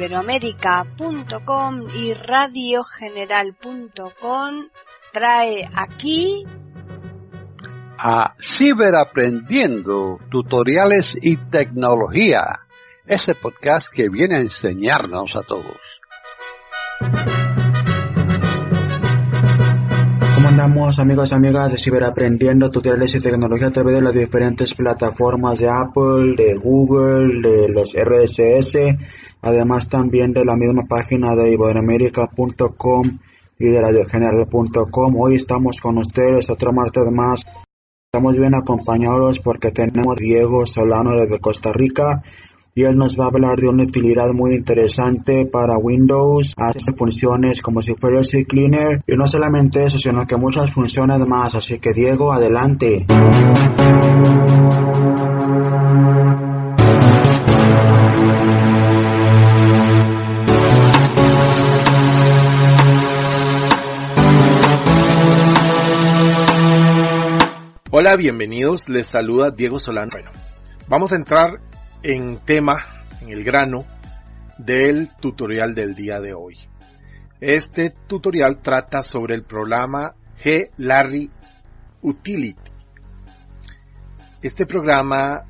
iberoamérica.com y radiogeneral.com trae aquí a Ciberaprendiendo, tutoriales y tecnología, ese podcast que viene a enseñarnos a todos. ¿Cómo andamos amigos y amigas de Ciberaprendiendo, tutoriales y tecnología a través de las diferentes plataformas de Apple, de Google, de los RSS, además también de la misma página de iberoamérica.com y de radiogeneral.com. Hoy estamos con ustedes otro martes más Estamos bien acompañados porque tenemos Diego Solano desde Costa Rica y él nos va a hablar de una utilidad muy interesante para Windows, hace funciones como si fuera el Cleaner y no solamente eso, sino que muchas funciones más, así que Diego, adelante. Hola, bienvenidos. Les saluda Diego Solano. Bueno, vamos a entrar en tema, en el grano del tutorial del día de hoy. Este tutorial trata sobre el programa G Larry Utility. Este programa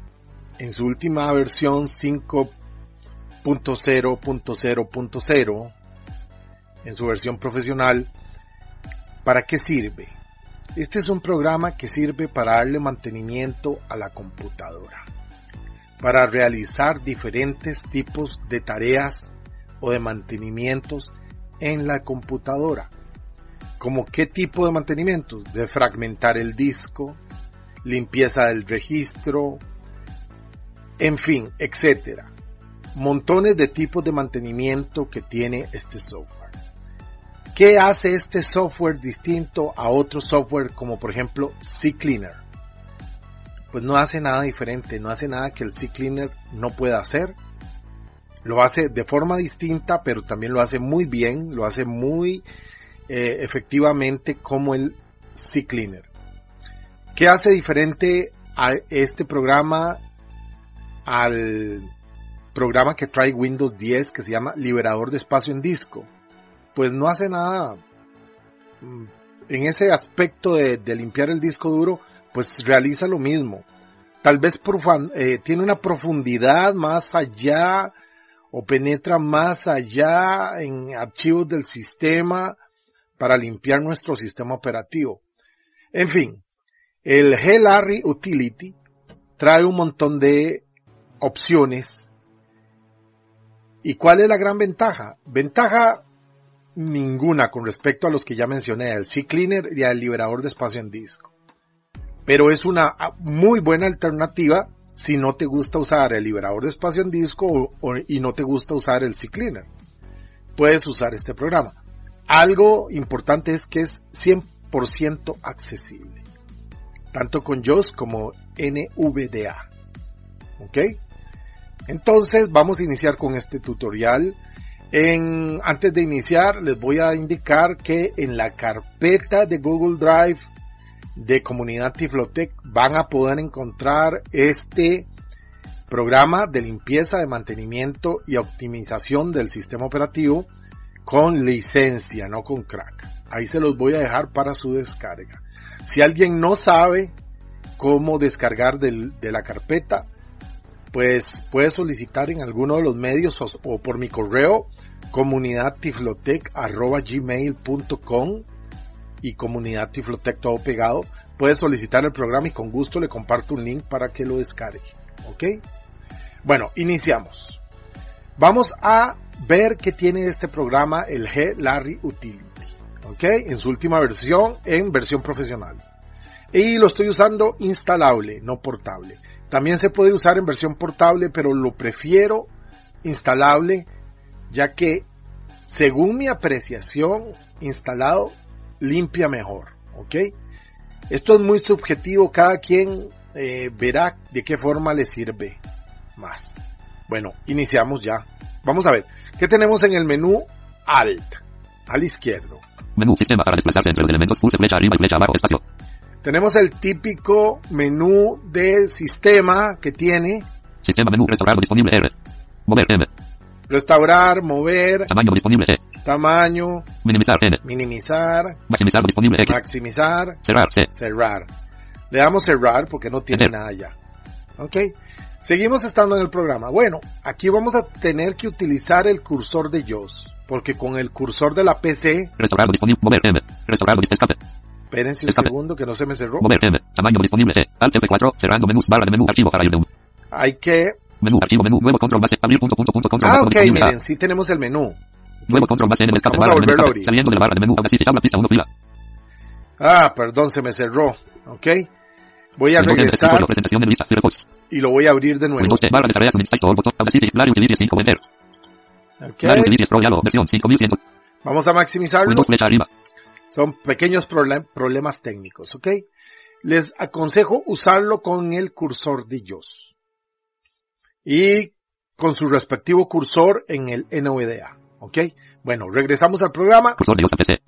en su última versión 5.0.0.0 en su versión profesional, ¿para qué sirve? Este es un programa que sirve para darle mantenimiento a la computadora, para realizar diferentes tipos de tareas o de mantenimientos en la computadora. ¿Como qué tipo de mantenimientos? De fragmentar el disco, limpieza del registro, en fin, etcétera. Montones de tipos de mantenimiento que tiene este software. ¿Qué hace este software distinto a otro software como por ejemplo CCleaner? Pues no hace nada diferente, no hace nada que el CCleaner no pueda hacer. Lo hace de forma distinta, pero también lo hace muy bien, lo hace muy eh, efectivamente como el CCleaner. ¿Qué hace diferente a este programa al programa que trae Windows 10 que se llama Liberador de Espacio en Disco? Pues no hace nada mm, en ese aspecto de, limpiar el disco duro, pues realiza lo mismo. Tal vez eh, tiene una profundidad más allá o penetra más allá en archivos del sistema para limpiar nuestro sistema operativo. En fin, el GLARRY Utility trae un montón de opciones. ¿Y cuál es la gran ventaja? Ventaja ninguna con respecto a los que ya mencioné, el C-Cleaner y al liberador de espacio en disco. Pero es una muy buena alternativa si no te gusta usar el liberador de espacio en disco y no te gusta usar el C-Cleaner. Puedes usar este programa. Algo importante es que es 100% accesible. Tanto con JOS como NVDA. ¿Ok? Entonces vamos a iniciar con este tutorial antes de iniciar, les voy a indicar que en la carpeta de Google Drive de Comunidad Tiflotec van a poder encontrar este programa de limpieza, de mantenimiento y optimización del sistema operativo con licencia, no con crack. Ahí se los voy a dejar para su descarga. Si alguien no sabe cómo descargar de la carpeta, pues puede solicitar en alguno de los medios o, por mi correo comunidad gmail.com y comunidad tiflotec todo pegado. Puede solicitar el programa y con gusto le comparto un link para que lo descargue. ¿Ok? Bueno, iniciamos. Vamos a ver qué tiene este programa el G Larry Utility. ¿Ok? En su última versión, en versión profesional. Y lo estoy usando instalable, no portable. También se puede usar en versión portable, pero lo prefiero instalable, ya que según mi apreciación, instalado limpia mejor. ¿Ok? Esto es muy subjetivo, cada quien eh, verá de qué forma le sirve más. Bueno, iniciamos ya. Vamos a ver, ¿qué tenemos en el menú Alt? Al izquierdo. Menú sistema para desplazarse entre los elementos, pulse flecha arriba y flecha abajo, espacio. Tenemos el típico menú de sistema que tiene. Sistema menú restaurado disponible R. Mover M. Restaurar, mover, Tamaño disponible C. tamaño, Minimizar N. minimizar, Maximizar disponible X. maximizar, Cerrar C. cerrar. Le damos cerrar porque no tiene Enter. nada ya. ¿Ok? Seguimos estando en el programa. Bueno, aquí vamos a tener que utilizar el cursor de JOS. Porque con el cursor de la PC, Restaurar disponible. Mover M. Restaurar escape. espérense un Escape. segundo que no se me cerró. Mover M. Tamaño disponible C. Alt F4. Cerrando menús. Barra de menú. Archivo para ir de un. Hay que... Menú. Archivo. Menú. Nuevo control base. Abrir punto punto punto control Ah, ok, miren, sí tenemos el menú. Nuevo control base N. Escape. Vamos a Barra menú. escape. abrir. Saliendo de la barra de menú. Audacity. Tabla pista 1 fila. Ah, perdón, se me cerró. ¿Ok? Voy a regresar Escritorio. Presentación de lista. Firefox. y lo voy a abrir de nuevo. Barra de tareas. Uninstall todo. Botón. Audacity. Larry Utilities 5. Enter. ¿Ok? Larry Utilities Pro. Diálogo. Versión 5100. Vamos a maximizarlo. Windows flecha arriba. Son pequeños problem- problemas técnicos, ¿ok? Les aconsejo usarlo con el cursor de. Y con su respectivo cursor en el NVDA, ¿ok? Bueno, regresamos al programa. Cursor de PC.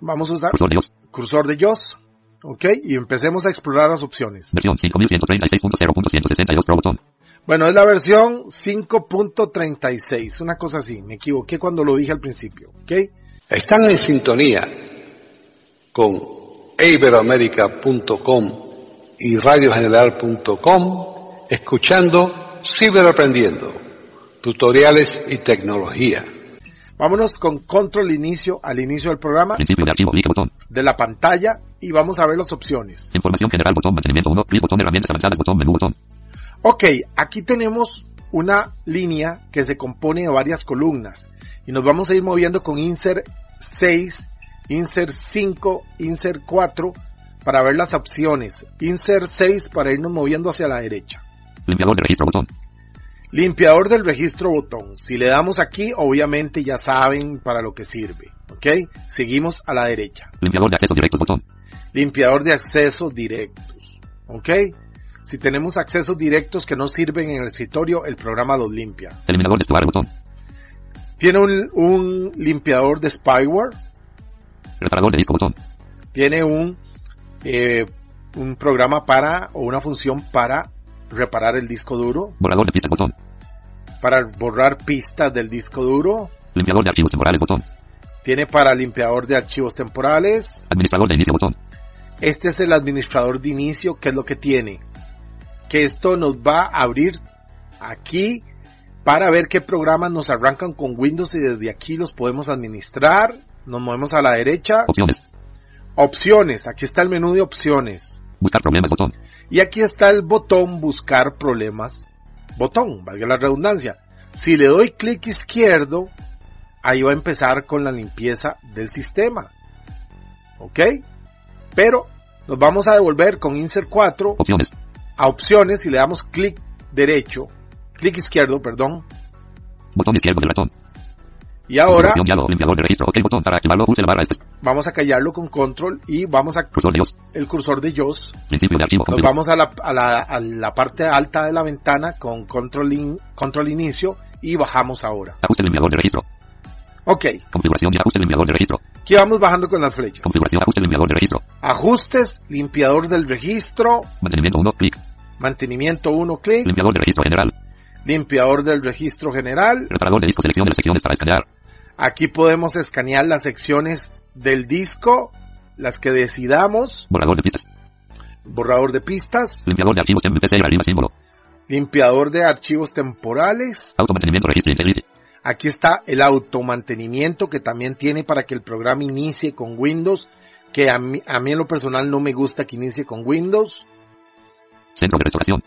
Vamos a usar Cursor de cursor de JOS, ¿ok? Y empecemos a explorar las opciones. Versión 5136.0.162 Pro botón. Bueno, es la versión 5.36, una cosa así. Me equivoqué cuando lo dije al principio, ¿ok? Están en sintonía con iberoamerica.com y radiogeneral.com escuchando Ciberaprendiendo, tutoriales y tecnología. Vámonos con control inicio al inicio del programa Principio de archivo. Like botón. de la pantalla y vamos a ver las opciones. Información general botón. Mantenimiento 1. Clic botón. Herramientas avanzadas botón. Menú botón. Ok, aquí tenemos una línea que se compone de varias columnas y nos vamos a ir moviendo con insert 6, insert 5, insert 4 para ver las opciones. Insert 6 para irnos moviendo hacia la derecha. Limpiador de registro botón. Limpiador del registro botón. Si le damos aquí, obviamente ya saben para lo que sirve. Ok, seguimos a la derecha. Limpiador de acceso directos botón. limpiador de accesos directos. ¿Ok? Si tenemos accesos directos que no sirven en el escritorio, el programa los limpia. Eliminador de spyware botón. Tiene un, un limpiador de spyware, Reparador de disco botón. tiene un, eh, un programa para, o una función para reparar el disco duro, Borrador de pistas botón. para borrar pistas del disco duro, Limpiador de archivos temporales botón. tiene para limpiador de archivos temporales, Administrador de inicio botón. Este es el administrador de inicio, que es lo que tiene. Que esto nos va a abrir aquí para ver qué programas nos arrancan con Windows y desde aquí los podemos administrar. Nos movemos a la derecha. Opciones. Opciones. Aquí está el menú de opciones. Buscar problemas botón. Y aquí está el botón buscar problemas. Botón, valga la redundancia. Si le doy clic izquierdo, ahí va a empezar con la limpieza del sistema. ¿Ok? Pero nos vamos a devolver con Insert 4 Opciones. a opciones y le damos clic derecho, clic izquierdo, perdón. Botón izquierdo del ratón. Y ahora de registro. Ok botón para activarlo. Pulse la barra este. vamos a callarlo con control y vamos a Cursor de iOS. el cursor de JOS. Principio de archivo. Nos vamos a la, a la, a la parte alta de la ventana con control, in- control inicio y bajamos ahora. Ajuste limpiador de registro. Ok, Configuración de ajuste limpiador de registro. aquí vamos bajando con las flechas. Configuración ajuste limpiador de registro. Ajustes, limpiador del registro, Mantenimiento 1. Clic. mantenimiento 1, clic, Limpiador de registro general. limpiador del registro general. Reparador de disco. Selección de las secciones para escanear. Aquí podemos escanear las secciones del disco, las que decidamos, Borrador de pistas. borrador de pistas, Limpiador de archivos MPC símbolo. limpiador de archivos temporales. Automantenimiento registro integrity. Aquí está el automantenimiento que también tiene para que el programa inicie con Windows, que a mí, a mí en lo personal no me gusta que inicie con Windows. Centro de restauración.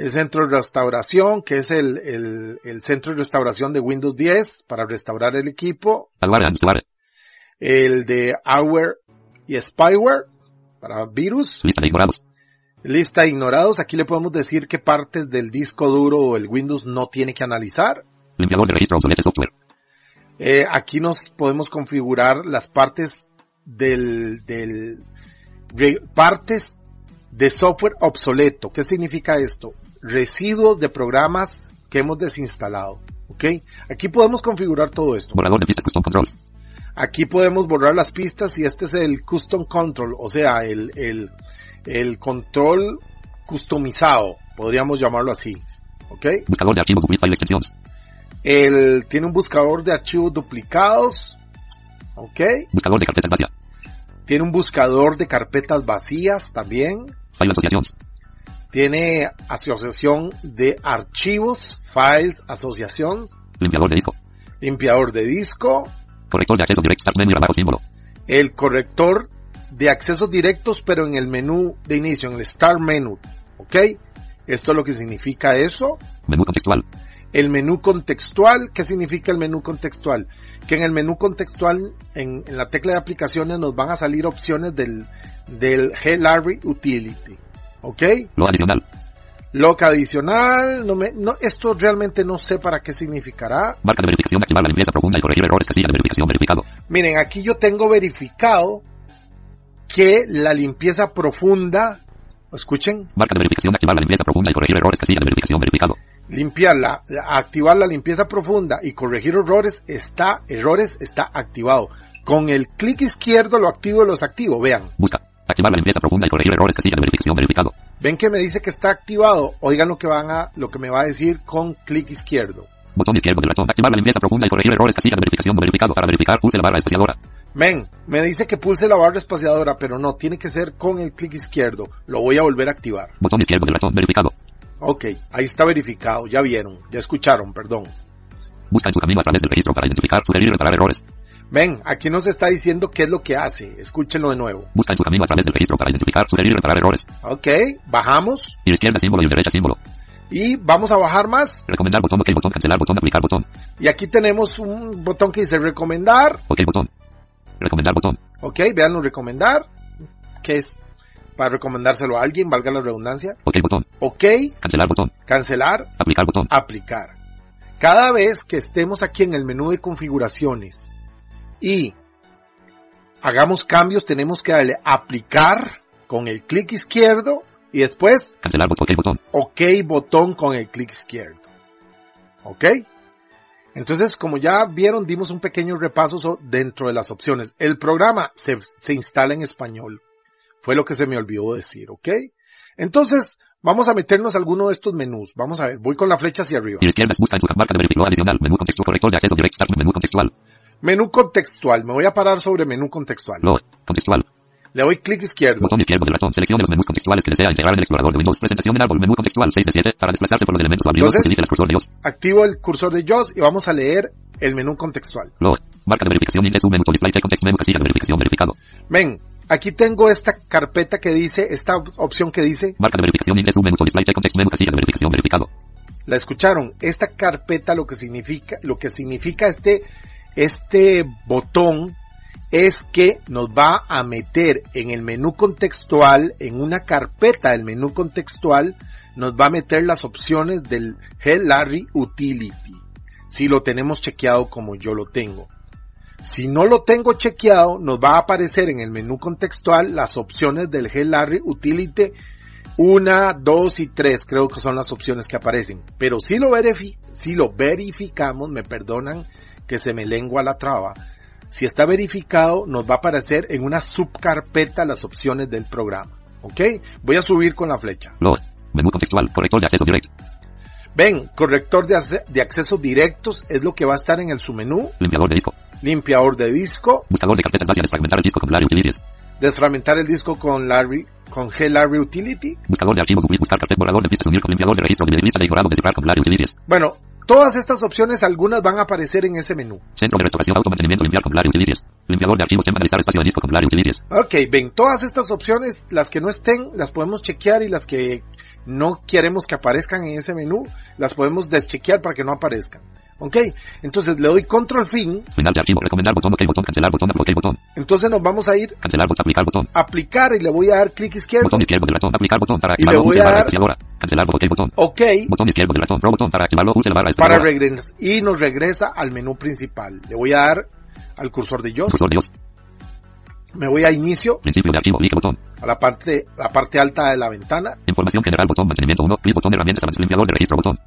El centro de restauración, que es el, el, el centro de restauración de Windows 10 para restaurar el equipo. El de Hour y Spyware para virus. Lista de ignorados. Lista de ignorados. Aquí le podemos decir qué partes del disco duro o el Windows no tiene que analizar. Limpiador de registro obsoleto software. Eh, aquí nos podemos configurar las partes del, del re- partes de software obsoleto. ¿Qué significa esto? Residuos de programas que hemos desinstalado. ¿Ok? Aquí podemos configurar todo esto. Borrador de pistas custom controls. Aquí podemos borrar las pistas y este es el custom control, o sea, el, el, el control customizado, podríamos llamarlo así. ¿Ok? Buscador de archivos. El, tiene un buscador de archivos duplicados. Ok. Buscador de carpetas vacía. Tiene un buscador de carpetas vacías también. File asociaciones. Tiene asociación de archivos, files, asociaciones, Limpiador de disco. limpiador de disco, Corrector de acceso directo. Start menu abajo símbolo. el corrector de accesos directos, pero en el menú de inicio, en el Start Menu. ¿Ok? Esto es lo que significa eso. Menú contextual. El menú contextual, ¿qué significa el menú contextual? Que en el menú contextual, en, en la tecla de aplicaciones, nos van a salir opciones del, del G-Larry Utility. ¿Ok? Lo adicional. Loca adicional, no me, no, esto realmente no sé para qué significará. Marca de verificación. Activar la limpieza profunda y corregir errores. Casilla de verificación verificado. Miren, aquí yo tengo verificado que la limpieza profunda, escuchen, Marca de verificación. Activar la limpieza profunda y corregir errores. Casilla de verificación verificado. limpiarla, activar la limpieza profunda y corregir errores está, errores está activado. Con el clic izquierdo lo activo y los activo, vean. Busca. Activar la limpieza profunda y corregir errores. Casilla de verificación verificado. Ven que me dice que está activado. Oigan lo que van a, lo que me va a decir con clic izquierdo. Botón izquierdo del ratón. Activar la limpieza profunda y corregir errores. Casilla de verificación verificado. Para verificar, pulse la barra espaciadora. Ven, me dice que pulse la barra espaciadora, pero no, tiene que ser con el clic izquierdo. Lo voy a volver a activar. Botón izquierdo del ratón. Verificado. Ok, ahí está verificado, ya vieron, ya escucharon, perdón. Busca en su camino a través del registro para identificar, sugerir y reparar errores. Ven, aquí nos está diciendo qué es lo que hace. Escúchenlo de nuevo. Busca en su camino a través del registro para identificar, sugerir y reparar errores. Ok, bajamos Y izquierda símbolo y derecha símbolo. y vamos a bajar más. Recomendar botón, ok botón, cancelar botón, aplicar botón. Y aquí tenemos un botón que dice recomendar. Ok botón. Recomendar botón. Ok, veanlo recomendar, que es para recomendárselo a alguien, valga la redundancia. Ok botón. Ok, Cancelar botón. cancelar, Aplicar botón. aplicar. Cada vez que estemos aquí en el menú de configuraciones y hagamos cambios, tenemos que darle aplicar con el clic izquierdo y después Cancelar botón, ok botón. OK botón con el clic izquierdo. ¿Ok? Entonces, como ya vieron, dimos un pequeño repaso so- dentro de las opciones. El programa se, se instala en español. Fue lo que se me olvidó decir, ¿ok? Entonces, vamos a meternos a alguno de estos menús. Vamos a ver, voy con la flecha hacia arriba. Y izquierda busca en su marca de adicional. Menú contexto corrector de acceso direct start. Menú contextual. Menú contextual. Me voy a parar sobre menú contextual. Lo. Contextual. Le doy clic izquierdo. Botón izquierdo del ratón. Seleccione los menús contextuales que desea integrar en el explorador de Windows. Presentación en árbol. Menú contextual 6 de 7. Para desplazarse por los elementos Entonces- utilice el cursor de Dios. Activo el cursor de JAWS y vamos a leer el menú contextual. Lo. Marca de verificación un menú display context menú casilla de verificación verificado. Ven, aquí tengo esta carpeta que dice, esta opción que dice, Marca de verificación un menú display context menú casilla de verificación verificado. la escucharon, esta carpeta lo que significa, lo que significa este, este botón es que nos va a meter en el menú contextual, en una carpeta del menú contextual, nos va a meter las opciones del Larry Utility, si lo tenemos chequeado como yo lo tengo. Si no lo tengo chequeado, nos va a aparecer en el menú contextual las opciones del Larry Utility una, dos y tres, creo que son las opciones que aparecen. Pero si lo, si lo verificamos, me perdonan que se me lengua la traba. Si está verificado, nos va a aparecer en una subcarpeta las opciones del programa. ¿Ok? Voy a subir con la flecha. Lo. Menú contextual. Corrector de acceso direct. Ven, corrector de, de accesos directos es lo que va a estar en el submenú. Limpiador de disco. Limpiador de disco. Buscador de carpetas vacías. Desfragmentar el disco con Larry Utilities. Desfragmentar el disco con Larry, con G Larry Utility. Buscador de archivos. Buscar carpeta. Borrador de pistas. Unir con limpiador de registro. Dividir lista de ignorado. Descifrar con Larry Utilities. Bueno, todas estas opciones, algunas van a aparecer en ese menú. Centro de restauración. Automantenimiento. Limpiar con Utilities. Limpiador de archivos. Analizar espacio de disco con Utilities. Ok, ven, todas estas opciones, las que no estén, las podemos chequear y las que no queremos que aparezcan en ese menú, las podemos deschequear para que no aparezcan. Ok, entonces le doy control fin, Final de archivo. Recomendar botón. Ok botón. Cancelar botón. Ok botón. entonces nos vamos a ir Cancelar botón. Aplicar botón. aplicar y le voy a dar clic izquierdo, Botón izquierdo del ratón. Aplicar botón para activarlo. Pulse a la barra espaciadora. Cancelar botón. Ok botón. ok, Botón izquierdo del ratón. Pro botón para activarlo. Pulse la barra para espaciadora. regresar y nos regresa al menú principal. Le voy a dar al cursor de yo, Cursor de Dios. me voy a inicio, Principio de archivo. Clic botón. a la parte, la parte alta de la ventana, Información general. Botón. Mantenimiento 1. Clic botón. Herramientas. Limpiador de registro. Botón.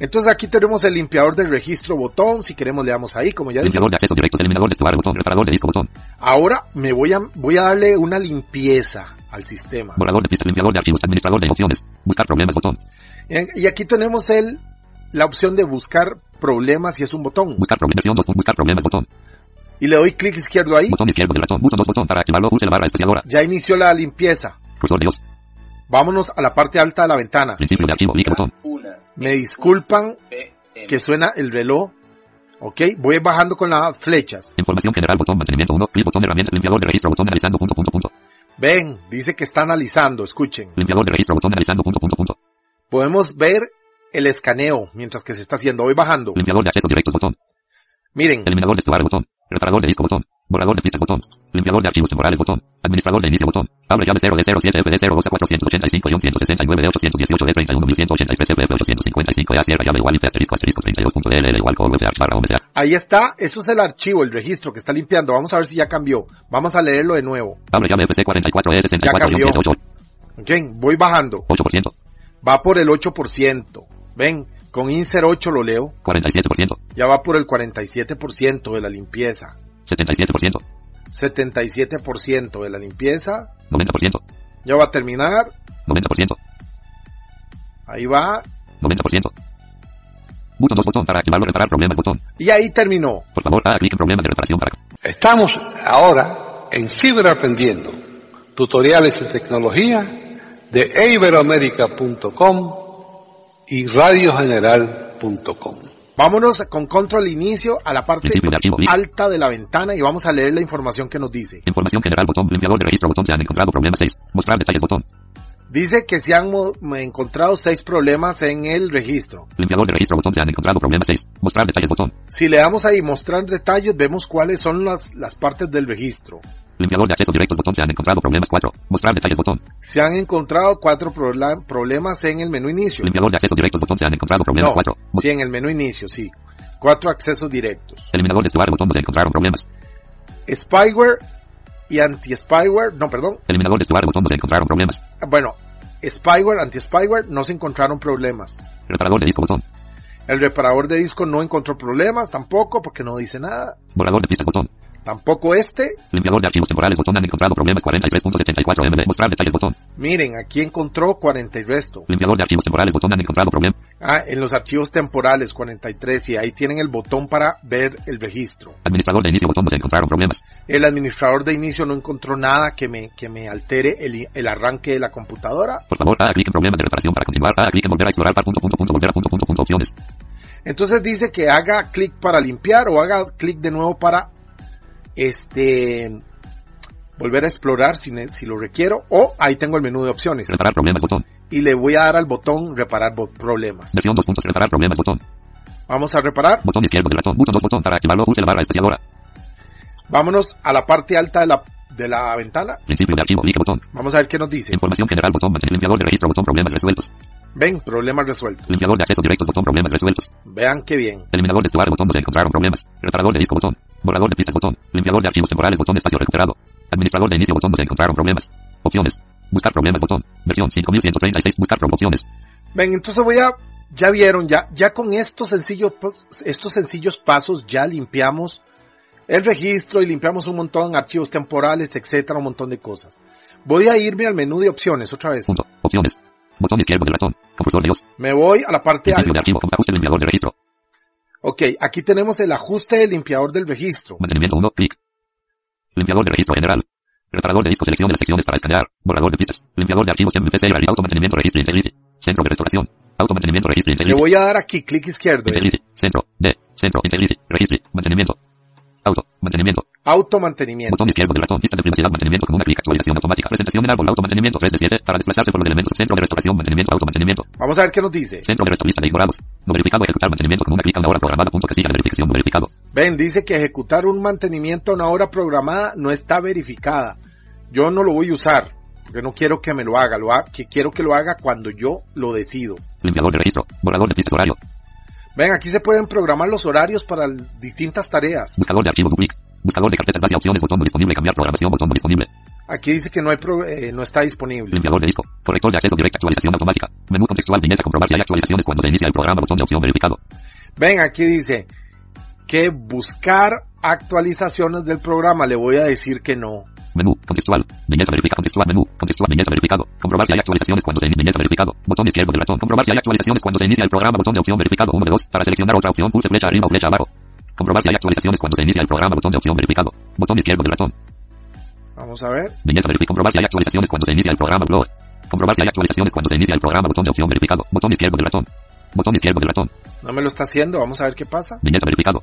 Entonces aquí tenemos el limpiador del registro botón, si queremos le damos ahí, como ya dije. Limpiador de acceso directo. Eliminador de estuar. Botón. Reparador de disco. Botón. Ahora me voy a, voy a darle una limpieza al sistema. Borrador de pistas. Limpiador de archivos. Administrador de opciones. Buscar problemas. Botón. Y aquí tenemos el, la opción de buscar problemas y es un botón. Buscar problemas, versión 2. Buscar problemas, botón. Y le doy clic izquierdo ahí. Botón izquierdo del ratón. Uso 2 botón para activarlo. Pulse la barra espaciadora. Ya inició la limpieza. Cursor de Dios. Vámonos a la parte alta de la ventana. Principio de archivo. Botón. Me disculpan que suena el reloj. Ok, voy bajando con las flechas. Información general, botón mantenimiento 1. Clic botón herramientas, limpiador de registro, botón analizando, punto, punto, punto. Ven, dice que está analizando, escuchen. Limpiador de registro, botón analizando, punto, punto, punto. Podemos ver el escaneo mientras que se está haciendo. Voy bajando. Limpiador de acceso directos, botón. Miren, Eliminador de estuario, botón. Reparador de disco, botón. Borrador de pistas, botón. Limpiador de archivos temporales, botón. Administrador de inicio, botón. Abre llave 0 de 07 FD 0 12 485 y 169 de 818 de 31183 FF 855 ya cierra llave igual y asterisco asterisco 32.dll igual con barra OMSA. ahí está. Eso es el archivo, el registro que está limpiando. Vamos a ver si ya cambió. Vamos a leerlo de nuevo. Abre llave FC 44 E 64 cambió. 108 Ok, voy bajando. 8%. Va por el 8%. Ven, con insert 8 lo leo. 47%. Ya va por el 47% de la limpieza. 77%. 77% de la limpieza. 90%. Ya va a terminar. 90%. Ahí va. 90%. Botón 2 botón para activarlo, reparar problemas, botón. Y ahí terminó. Por favor, haga clic en problemas de reparación para Estamos ahora en Ciberaprendiendo, tutoriales y tecnología de iberoamerica.com y radiogeneral.com. Vámonos con control inicio a la parte de archivo, alta de la ventana y vamos a leer la información que nos dice. Información general, botón. Limpiador de registro, botón. Se han encontrado problemas 6. Mostrar detalles, botón. Dice que se han encontrado seis problemas en el registro. Limpiador de registro, botón. Se han encontrado problemas 6. Mostrar detalles, botón. Si le damos ahí mostrar detalles, vemos cuáles son las, las partes del registro. Limpiador de acceso directos, botón. Se han encontrado problemas 4. Mostrar detalles, botón. Se han encontrado cuatro prola- problemas en el menú inicio. Limpiador de acceso directos, botón. Se han encontrado problemas No, 4. Sí, en el menú inicio, sí. Cuatro accesos directos. Eliminador de estuario, botón. Se encontraron problemas. Spyware y anti-spyware, no, perdón. Eliminador de estuario, botón. Se encontraron problemas. Bueno, spyware, anti-spyware, no se encontraron problemas. Reparador de disco, botón. El reparador de disco no encontró problemas tampoco porque no dice nada. Borrador de pistas, botón. Tampoco este. Limpiador de archivos temporales, botón. Han encontrado problemas 43.74 MB. Mostrar detalles, botón. Miren, aquí encontró 40 y resto. Limpiador de archivos temporales, botón. Han encontrado problemas. Ah, en los archivos temporales 43 y ahí tienen el botón para ver el registro. Administrador de inicio, botón. Se encontraron problemas. El administrador de inicio no encontró nada que me, que me altere el, el arranque de la computadora. Por favor, haga clic en problemas de reparación para continuar. Haga clic en volver a explorar par punto punto punto volver a punto punto punto opciones. Entonces dice que haga clic para limpiar o haga clic de nuevo para este volver a explorar si, si lo requiero o ahí tengo el menú de opciones Reparar problemas, botón. y le voy a dar al botón reparar bo- problemas. Versión 2 puntos. Reparar problemas, botón. Vamos a reparar. Botón izquierdo del ratón. Botón 2 botón para activarlo. Pulse la barra espaciadora. Vámonos a la parte alta de la, de la ventana. Principio de archivo. Clic botón. Vamos a ver qué nos dice. Información general, botón. Limpiador de registro, botón. Problemas resueltos. Ven, problemas resueltos. Limpiador de acceso directos, botón. Problemas resueltos. Vean qué bien. Eliminador de estuario, botón. No se encontraron problemas. Reparador de disco, botón. Borrador de pistas, botón. Limpiador de archivos temporales, botón. Espacio recuperado. Administrador de inicio, botón. No se encontraron problemas. Opciones. Buscar problemas, botón. Versión 5136. Buscar opciones. Ven, entonces voy a, ya vieron, ya, ya con estos sencillos, estos sencillos pasos ya limpiamos el registro y limpiamos un montón de archivos temporales, etcétera, un montón de cosas. Voy a irme al menú de opciones otra vez. Punto. Opciones. Botón izquierdo del ratón. Cursor de. Me voy a la parte de archivo. Ajuste limpiador de registro. Ok, aquí tenemos el ajuste del limpiador del registro. Mantenimiento 1. Clic. Limpiador de registro general. Reparador de disco. Selección de las secciones para escanear. Borrador de pistas. Limpiador de archivos MPC. Auto mantenimiento registro integrity. Centro de restauración. Auto mantenimiento registro Le integrity. voy a dar aquí clic izquierdo. Integrity. Centro. D. Centro. Integrity. Registry. Mantenimiento. Auto. Mantenimiento. Auto mantenimiento. Botón izquierdo del ratón. Pista de privacidad. Mantenimiento con una clic. Actualización automática. Presentación en árbol. Auto mantenimiento 3 de 7. Para desplazarse por los elementos. Centro de restauración. Mantenimiento. Auto mantenimiento. Vamos a ver qué nos dice. Centro de restauración. de ignorados. No verificado. Ejecutar mantenimiento con una clic a una hora programada. Punto casilla de verificación no verificado. Ven, dice que ejecutar un mantenimiento a una hora programada no está verificada. Yo no lo voy a usar, porque no quiero que me lo haga, lo ha- que quiero que lo haga cuando yo lo decido. Limpiador de registro. Borrador de pistas horario. Ven, aquí se pueden programar los horarios para distintas tareas. Buscador de archivos. Duplic. Buscador de carpetas base opciones. Botón no disponible. Cambiar programación. Botón no disponible. Aquí dice que no hay pro- eh, no está disponible. Limpiador de disco. Corrector de acceso directo. Actualización automática. Menú contextual. Viñeta. Comprobar si hay actualizaciones cuando se inicia el programa. Botón de opción verificado. Ven, aquí dice que buscar actualizaciones del programa le voy a decir que no. Menú. Contextual. Viñeta verificada. Contextual. Menú. Contextual. Viñeta verificado. Comprobar si hay actualizaciones cuando se inicia. Viñeta verificado. Botón izquierdo del ratón. Comprobar si hay actualizaciones cuando se inicia el programa. Botón de opción verificado. 1 de 2. Para seleccionar otra opción, pulse flecha arriba o flecha abajo. Comprobar si hay actualizaciones cuando se inicia el programa. Botón de opción verificado. Botón izquierdo del ratón. Vamos a ver. Viñeta verificada. Comprobar si hay actualizaciones cuando se inicia el programa. Blog. Comprobar si hay actualizaciones cuando se inicia el programa. Botón de opción verificado. Botón izquierdo del ratón. Botón izquierdo del ratón. No me lo está haciendo. Vamos a ver qué pasa. Viñeta verificado.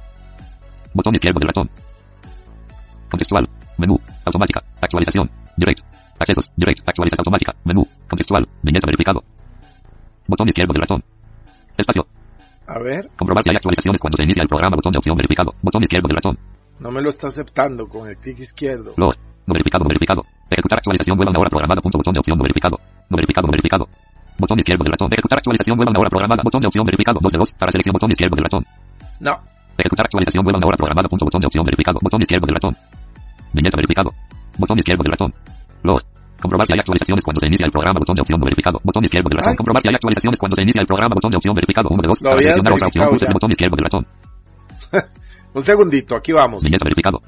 Botón izquierdo del ratón. Contextual. Menú. Automática. Actualización. Direct. Accesos. Direct. Actualización automática. Menú. Contextual. Viñeta verificado. Botón izquierdo del ratón. Espacio. A ver. Comprobar si hay actualizaciones cuando se inicia el programa. Botón de opción verificado. Botón izquierdo del ratón. No me lo está aceptando con el clic izquierdo. Log. No verificado. No verificado. Ejecutar actualización. Vuelva una hora programada. Punto. Botón de opción. No verificado. No verificado. No verificado. Botón izquierdo del ratón. Ejecutar actualización. Vuelva una hora programada. Botón de opción verificado. 2 de 2. Para selección. Botón izquierdo del ratón. No. Ejecutar actualización. Vuelva una hora programada. Punto. Botón de opción verificado. Botón izquierdo del ratón. Viñeta verificado. Botón izquierdo del ratón. Log. Comprobar si hay actualizaciones cuando se inicia el programa. Botón de opción no verificado. Botón izquierdo del ratón. Ay. Comprobar si hay actualizaciones cuando se inicia el programa. Botón de opción verificado. 1 de 2. Lo Para seleccionar otra opción. Pulse el botón izquierdo del ratón. Un segundito. Aquí vamos. Viñeta verificado.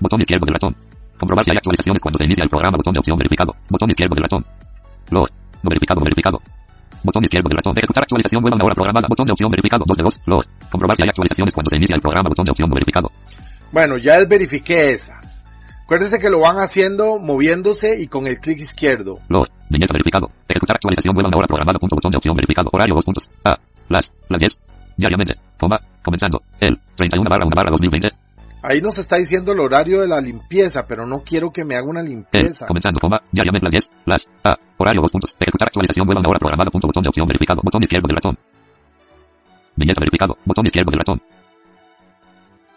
Botón izquierdo del ratón. Comprobar si hay actualizaciones cuando se inicia el programa. Botón de opción verificado. Botón izquierdo del ratón. Log. No verificado. No verificado. Botón izquierdo del ratón. Ejecutar actualización. Vuelva a una hora programada. Botón de opción verificado. 2 de 2. Log. Comprobar si hay actualizaciones cuando se inicia el programa. Botón de opción no verificado. Bueno, ya desverifiqué esa. Acuérdense que lo van haciendo moviéndose y con el clic izquierdo. Log. Viñeta verificado. Ejecutar actualización. Vuelva una hora programada. Punto. Botón de opción verificado. Horario 2 puntos. A. Las. Las 10. Diariamente. Coma. Comenzando. El. 31 barra 1 barra 2020. Ahí nos está diciendo el horario de la limpieza, pero no quiero que me haga una El. limpieza. Comenzando. Coma. Diariamente. Las 10. Las. A. Horario 2 puntos. Ejecutar actualización. Vuelva una hora programada. Punto. Botón de opción verificado. Botón izquierdo del ratón. Viñeta verificado. Botón izquierdo del ratón.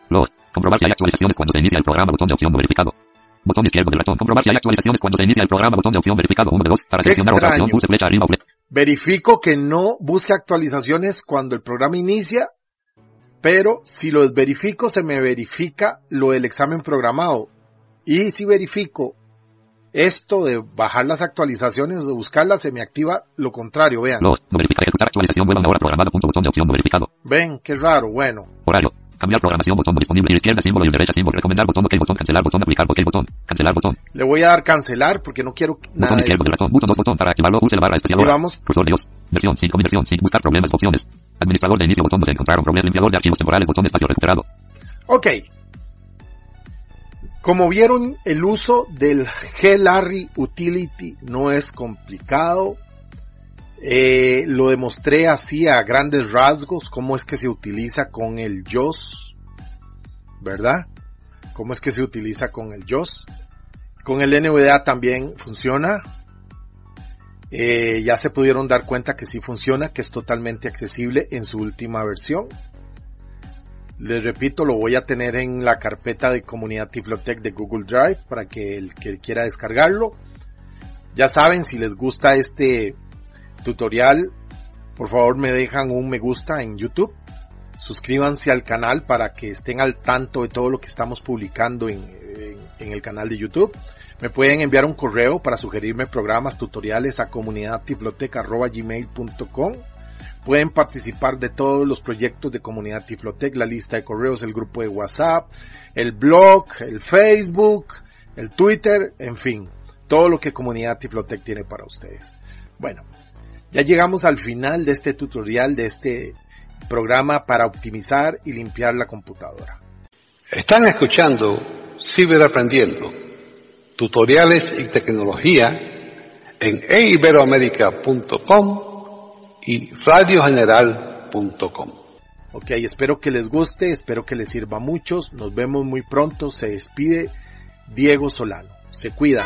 Log. Comprobar si hay actualizaciones cuando se inicia el programa. Botón de opción no verificado. Botón izquierdo del ratón. Comprobar si hay actualizaciones cuando se inicia el programa. Botón de opción verificado. 1 de 2. Para seleccionar otra opción. Pulse flecha arriba o flecha. Verifico que no busque actualizaciones cuando el programa inicia, pero si lo verifico se me verifica lo del examen programado. Y si verifico esto de bajar las actualizaciones o de buscarlas, se me activa lo contrario. Vean, Log. No verificar. Ejecutar actualización. Vuelva a una hora programada. Punto. Botón de opción no verificado. ven, qué raro. Bueno, Horario. Cambiar programación, botón disponible, izquierda, símbolo y derecha, símbolo, recomendar, botón, ok, botón, cancelar, botón, aplicar, ok, botón, cancelar, botón, le voy a dar cancelar porque no quiero botón nada de izquierdo del ratón, botón 2, botón, para activarlo, pulse la barra especial, Y vamos. cursor Dios, versión 5, versión 5, buscar problemas, opciones, administrador de inicio, botón, se encontraron problemas, limpiador de archivos temporales, botón, espacio recuperado, Ok. Como vieron, el uso del G-Larry Utility no es complicado. Eh, lo demostré así a grandes rasgos, cómo es que se utiliza con el JOS, ¿verdad? Cómo es que se utiliza con el JOS. Con el NVDA también funciona. Eh, ya se pudieron dar cuenta que sí funciona, que es totalmente accesible en su última versión. Les repito, lo voy a tener en la carpeta de comunidad Tiflotech de Google Drive para que el que quiera descargarlo. Ya saben, si les gusta este tutorial, por favor me dejan un me gusta en YouTube. Suscríbanse al canal para que estén al tanto de todo lo que estamos publicando en, en- el canal de YouTube. Me pueden enviar un correo para sugerirme programas, tutoriales a comunidadtiflotech.gmail.com Pueden participar de todos los proyectos de Comunidad Tiflotec, la lista de correos, el grupo de WhatsApp, el blog, el Facebook, el Twitter, en fin, todo lo que Comunidad Tiflotec tiene para ustedes. Bueno, ya llegamos al final de este tutorial, de este programa para optimizar y limpiar la computadora. Están escuchando Ciberaprendiendo, tutoriales y tecnología en eiberoamerica.com y radiogeneral.com. Ok, espero que les guste, espero que les sirva a muchos. Nos vemos muy pronto. Se despide Diego Solano. Se cuida.